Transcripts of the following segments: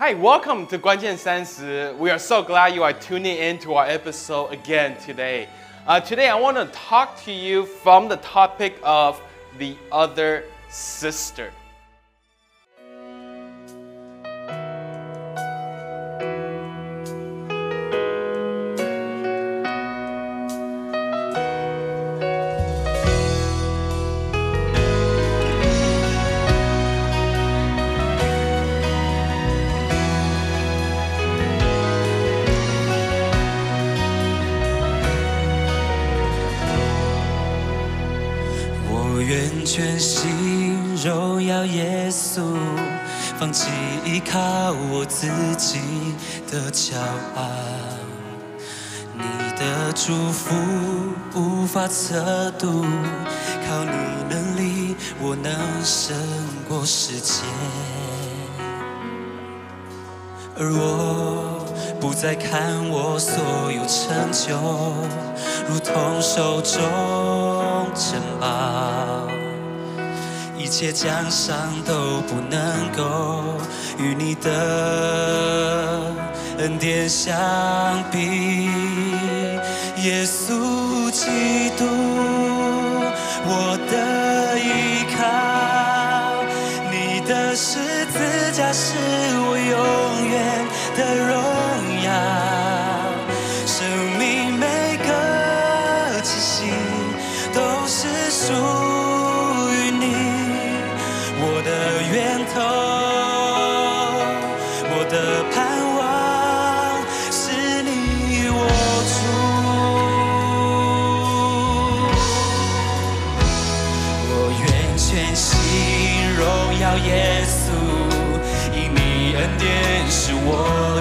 Hi, welcome to Guanjian Sansi. We are so glad you are tuning in to our episode again today. Uh, today, I want to talk to you from the topic of the other sister. 耶稣，放弃依靠我自己的骄傲。你的祝福无法测度，靠你能力，我能胜过世界。而我不再看我所有成就，如同手中珍宝，一切奖赏都不能够与你的恩典相比。耶稣基督，我的依靠。你的十字架是我永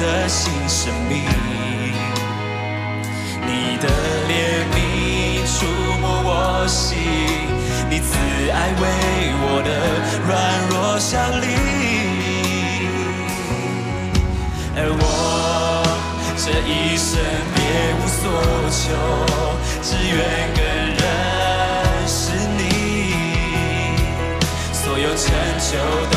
的新生命。你的怜悯触摸我心，你慈爱为我的软弱效力。而我这一生别无所求，只愿更认识你，所有成就都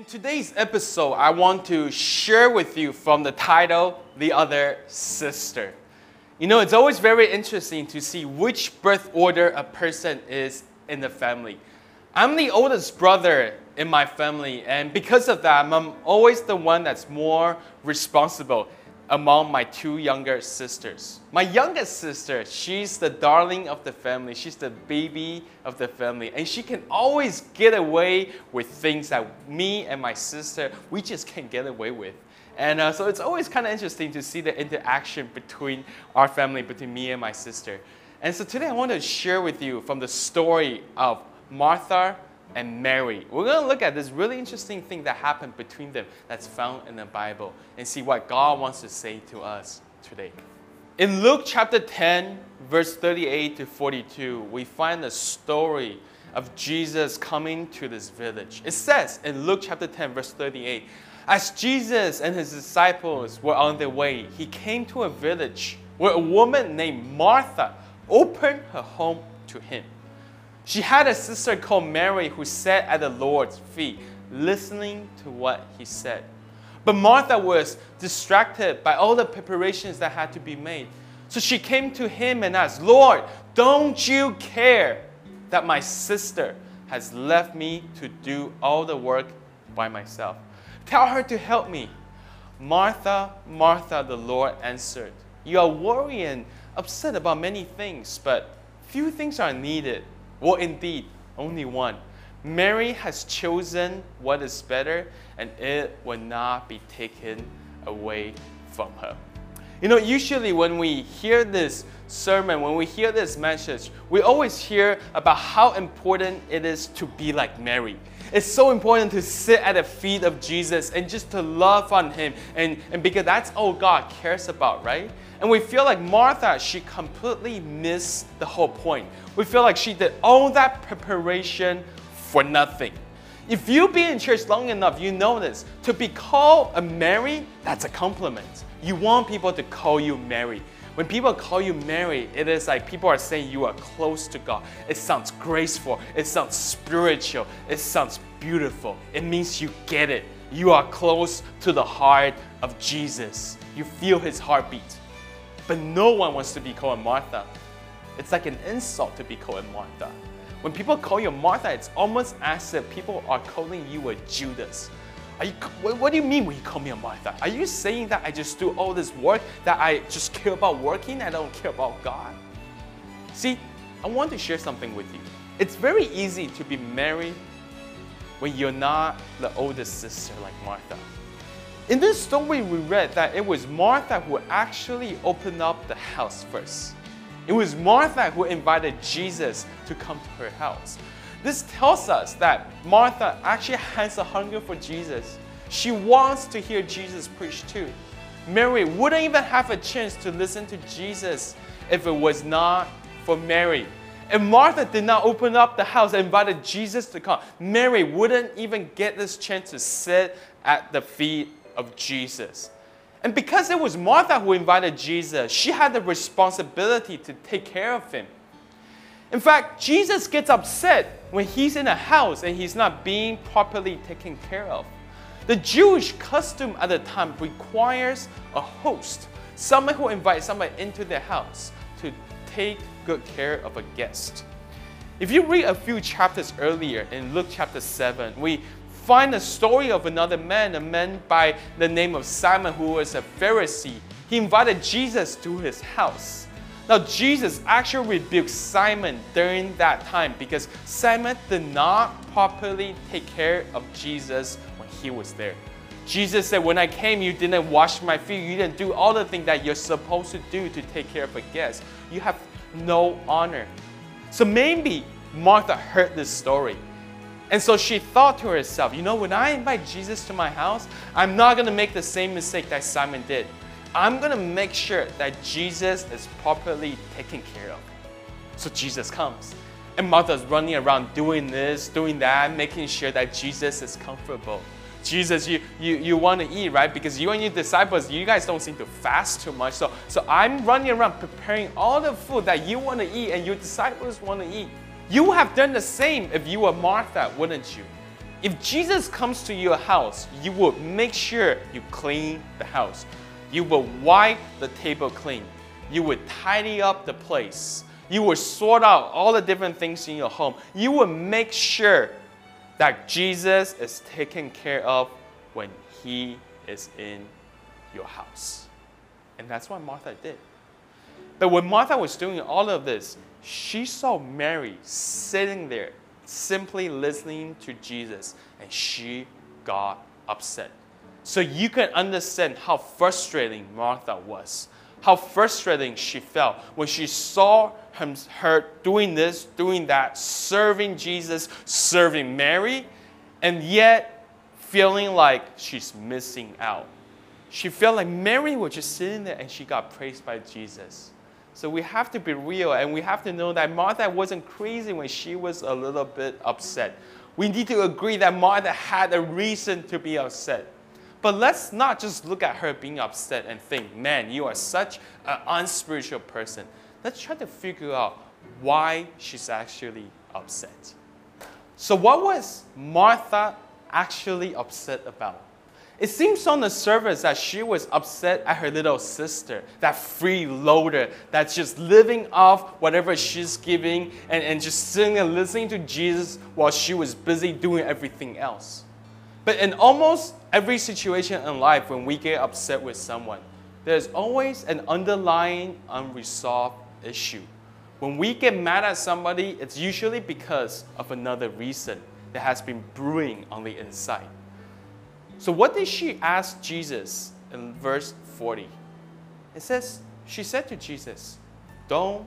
In today's episode, I want to share with you from the title, The Other Sister. You know, it's always very interesting to see which birth order a person is in the family. I'm the oldest brother in my family, and because of that, I'm always the one that's more responsible among my two younger sisters. My youngest sister, she's the darling of the family. She's the baby of the family. And she can always get away with things that me and my sister, we just can't get away with. And uh, so it's always kind of interesting to see the interaction between our family, between me and my sister. And so today I want to share with you from the story of Martha and Mary. We're going to look at this really interesting thing that happened between them that's found in the Bible and see what God wants to say to us today. In Luke chapter 10, verse 38 to 42, we find the story of Jesus coming to this village. It says in Luke chapter 10, verse 38, as Jesus and his disciples were on their way, he came to a village where a woman named Martha opened her home to him. She had a sister called Mary who sat at the Lord's feet, listening to what he said. But Martha was distracted by all the preparations that had to be made. So she came to him and asked, Lord, don't you care that my sister has left me to do all the work by myself? Tell her to help me. Martha, Martha, the Lord answered, You are worrying and upset about many things, but few things are needed well, indeed, only one. Mary has chosen what is better, and it will not be taken away from her. You know, usually when we hear this sermon, when we hear this message, we always hear about how important it is to be like Mary. It's so important to sit at the feet of Jesus and just to love on Him, and, and because that's all God cares about, right? And we feel like Martha, she completely missed the whole point. We feel like she did all that preparation for nothing. If you've been in church long enough, you know this. To be called a Mary, that's a compliment. You want people to call you Mary. When people call you Mary, it is like people are saying you are close to God. It sounds graceful, it sounds spiritual, it sounds beautiful. It means you get it. You are close to the heart of Jesus. You feel his heartbeat. But no one wants to be called Martha. It's like an insult to be called Martha. When people call you Martha, it's almost as if people are calling you a Judas. You, what do you mean when you call me a Martha? Are you saying that I just do all this work, that I just care about working, I don't care about God? See, I want to share something with you. It's very easy to be Mary when you're not the oldest sister like Martha. In this story, we read that it was Martha who actually opened up the house first. It was Martha who invited Jesus to come to her house. This tells us that Martha actually has a hunger for Jesus. She wants to hear Jesus preach too. Mary wouldn't even have a chance to listen to Jesus if it was not for Mary. And Martha did not open up the house and invited Jesus to come. Mary wouldn't even get this chance to sit at the feet of Jesus. And because it was Martha who invited Jesus, she had the responsibility to take care of him. In fact, Jesus gets upset when he's in a house and he's not being properly taken care of. The Jewish custom at the time requires a host, someone who invites someone into their house to take good care of a guest. If you read a few chapters earlier in Luke chapter 7, we find the story of another man, a man by the name of Simon who was a Pharisee. He invited Jesus to his house. Now, Jesus actually rebuked Simon during that time because Simon did not properly take care of Jesus when he was there. Jesus said, When I came, you didn't wash my feet. You didn't do all the things that you're supposed to do to take care of a guest. You have no honor. So maybe Martha heard this story and so she thought to herself, you know, when I invite Jesus to my house, I'm not going to make the same mistake that Simon did. I'm to make sure that Jesus is properly taken care of. So Jesus comes. And Martha's running around doing this, doing that, making sure that Jesus is comfortable. Jesus, you, you, you want to eat, right? Because you and your disciples, you guys don't seem to fast too much. So, so I'm running around preparing all the food that you want to eat and your disciples want to eat. You would have done the same if you were Martha, wouldn't you? If Jesus comes to your house, you would make sure you clean the house. You will wipe the table clean. You will tidy up the place. You will sort out all the different things in your home. You will make sure that Jesus is taken care of when he is in your house. And that's what Martha did. But when Martha was doing all of this, she saw Mary sitting there, simply listening to Jesus, and she got upset. So you can understand how frustrating Martha was, how frustrating she felt when she saw him, her doing this, doing that, serving Jesus, serving Mary, and yet feeling like she's missing out. She felt like Mary was just sitting there and she got praised by Jesus. So we have to be real and we have to know that Martha wasn't crazy when she was a little bit upset. We need to agree that Martha had a reason to be upset. But let's not just look at her being upset and think, man, you are such an unspiritual person. Let's try to figure out why she's actually upset. So, what was Martha actually upset about? It seems on the surface that she was upset at her little sister, that freeloader that's just living off whatever she's giving and, and just sitting and listening to Jesus while she was busy doing everything else. But in almost every situation in life, when we get upset with someone, there's always an underlying unresolved issue. When we get mad at somebody, it's usually because of another reason that has been brewing on the inside. So, what did she ask Jesus in verse 40? It says, She said to Jesus, Don't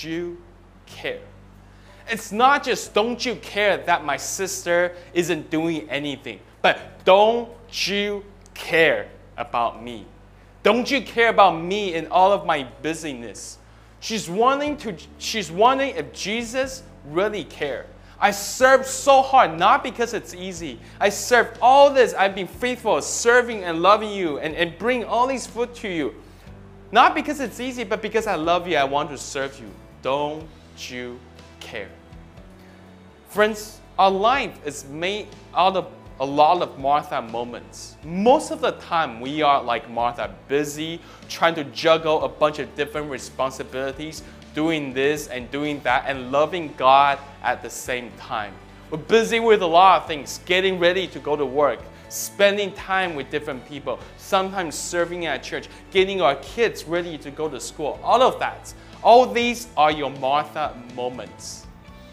you care? It's not just don't you care that my sister isn't doing anything, but don't you care about me? Don't you care about me and all of my busyness? She's wanting to she's wondering if Jesus really cared. I served so hard, not because it's easy. I served all this. I've been faithful, serving and loving you and, and bring all these food to you. Not because it's easy, but because I love you, I want to serve you. Don't you care? Friends, our life is made out of a lot of Martha moments. Most of the time, we are like Martha, busy trying to juggle a bunch of different responsibilities, doing this and doing that, and loving God at the same time. We're busy with a lot of things, getting ready to go to work, spending time with different people, sometimes serving at church, getting our kids ready to go to school, all of that. All these are your Martha moments.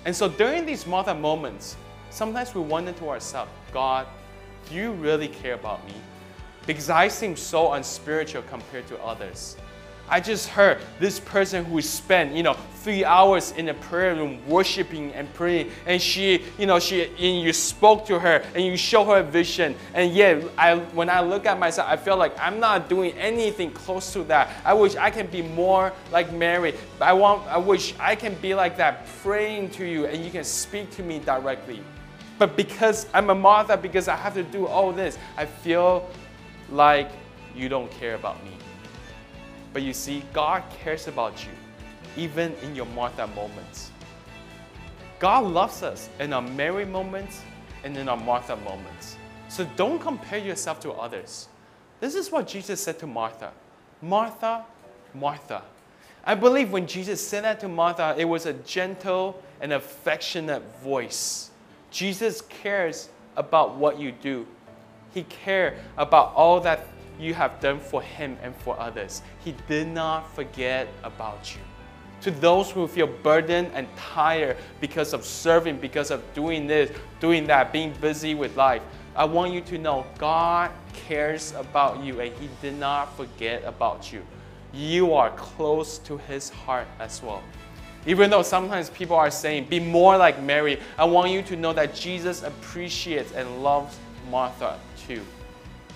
And so during these Martha moments, sometimes we wonder to ourselves, God, do you really care about me? Because I seem so unspiritual compared to others. I just heard this person who spent, you know, three hours in a prayer room worshiping and praying, and she, you know, she, and you spoke to her and you show her a vision, and yet, I, when I look at myself, I feel like I'm not doing anything close to that. I wish I can be more like Mary. I want, I wish I can be like that, praying to you, and you can speak to me directly. But because I'm a Martha, because I have to do all this, I feel like you don't care about me. But you see, God cares about you, even in your Martha moments. God loves us in our Mary moments and in our Martha moments. So don't compare yourself to others. This is what Jesus said to Martha Martha, Martha. I believe when Jesus said that to Martha, it was a gentle and affectionate voice. Jesus cares about what you do. He cares about all that you have done for him and for others. He did not forget about you. To those who feel burdened and tired because of serving, because of doing this, doing that, being busy with life, I want you to know God cares about you and He did not forget about you. You are close to His heart as well. Even though sometimes people are saying, be more like Mary, I want you to know that Jesus appreciates and loves Martha too.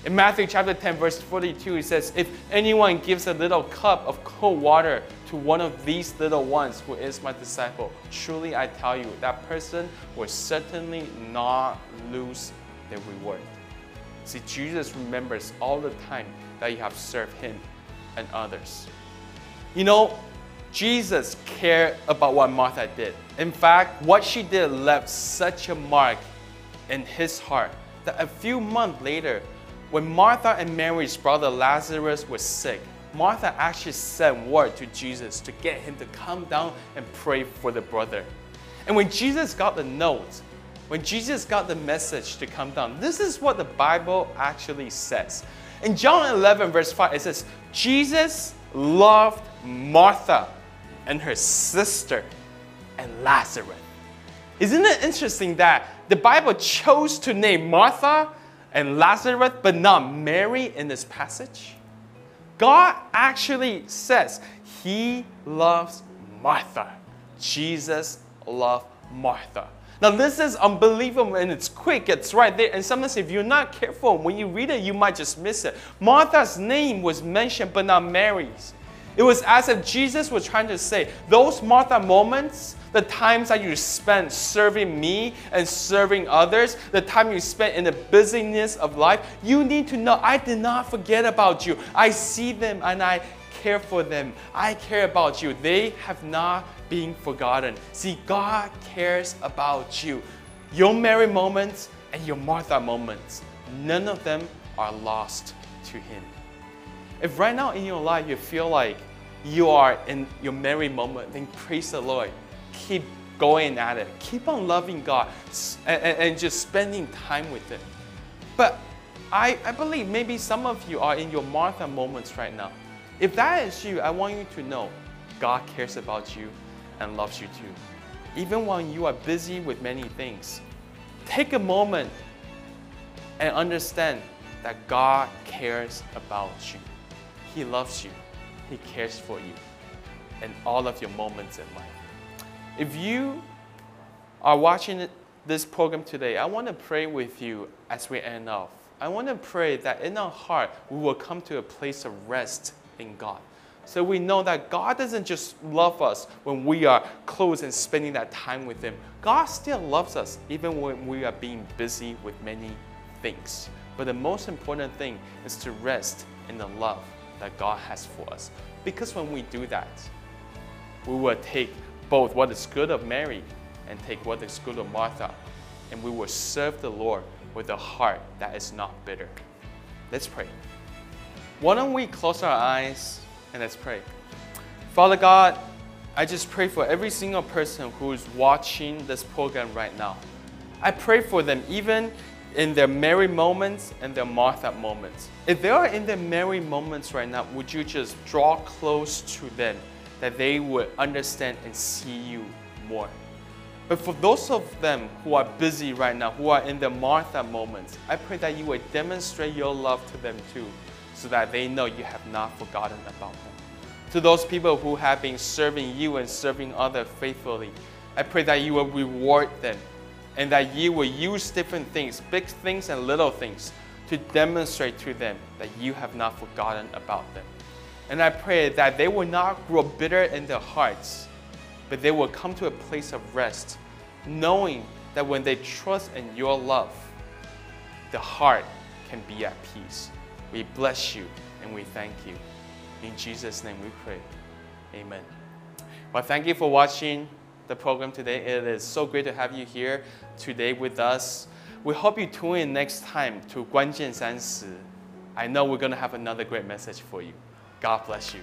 In Matthew chapter 10, verse 42, it says, If anyone gives a little cup of cold water to one of these little ones who is my disciple, truly I tell you, that person will certainly not lose their reward. See, Jesus remembers all the time that you have served him and others. You know, Jesus cared about what Martha did. In fact, what she did left such a mark in his heart that a few months later, when Martha and Mary's brother Lazarus was sick, Martha actually sent word to Jesus to get him to come down and pray for the brother. And when Jesus got the note, when Jesus got the message to come down, this is what the Bible actually says. In John 11, verse 5, it says, Jesus loved Martha and her sister and Lazarus. Isn't it interesting that the Bible chose to name Martha and Lazarus, but not Mary in this passage? God actually says He loves Martha. Jesus loved Martha. Now, this is unbelievable and it's quick, it's right there. And sometimes, if you're not careful, when you read it, you might just miss it. Martha's name was mentioned, but not Mary's. It was as if Jesus was trying to say, those Martha moments, the times that you spent serving me and serving others, the time you spent in the busyness of life, you need to know I did not forget about you. I see them and I care for them. I care about you. They have not been forgotten. See, God cares about you. Your Mary moments and your Martha moments, none of them are lost to Him. If right now in your life you feel like you are in your Mary moment, then praise the Lord. Keep going at it. Keep on loving God and, and, and just spending time with Him. But I, I believe maybe some of you are in your Martha moments right now. If that is you, I want you to know God cares about you and loves you too. Even when you are busy with many things, take a moment and understand that God cares about you. He loves you. He cares for you in all of your moments in life. If you are watching this program today, I want to pray with you as we end off. I want to pray that in our heart we will come to a place of rest in God. So we know that God doesn't just love us when we are close and spending that time with Him. God still loves us even when we are being busy with many things. But the most important thing is to rest in the love that God has for us. Because when we do that, we will take both what is good of Mary and take what is good of Martha, and we will serve the Lord with a heart that is not bitter. Let's pray. Why don't we close our eyes and let's pray. Father God, I just pray for every single person who is watching this program right now. I pray for them even in their Mary moments and their Martha moments. If they are in their Mary moments right now, would you just draw close to them that they would understand and see you more? But for those of them who are busy right now, who are in the Martha moments, I pray that you would demonstrate your love to them too so that they know you have not forgotten about them. To those people who have been serving you and serving others faithfully, I pray that you will reward them and that you will use different things, big things and little things, to demonstrate to them that you have not forgotten about them. And I pray that they will not grow bitter in their hearts, but they will come to a place of rest, knowing that when they trust in your love, the heart can be at peace. We bless you and we thank you. In Jesus' name we pray. Amen. Well, thank you for watching the program today. It is so great to have you here today with us. We hope you tune in next time to 关键三十. I know we're going to have another great message for you. God bless you.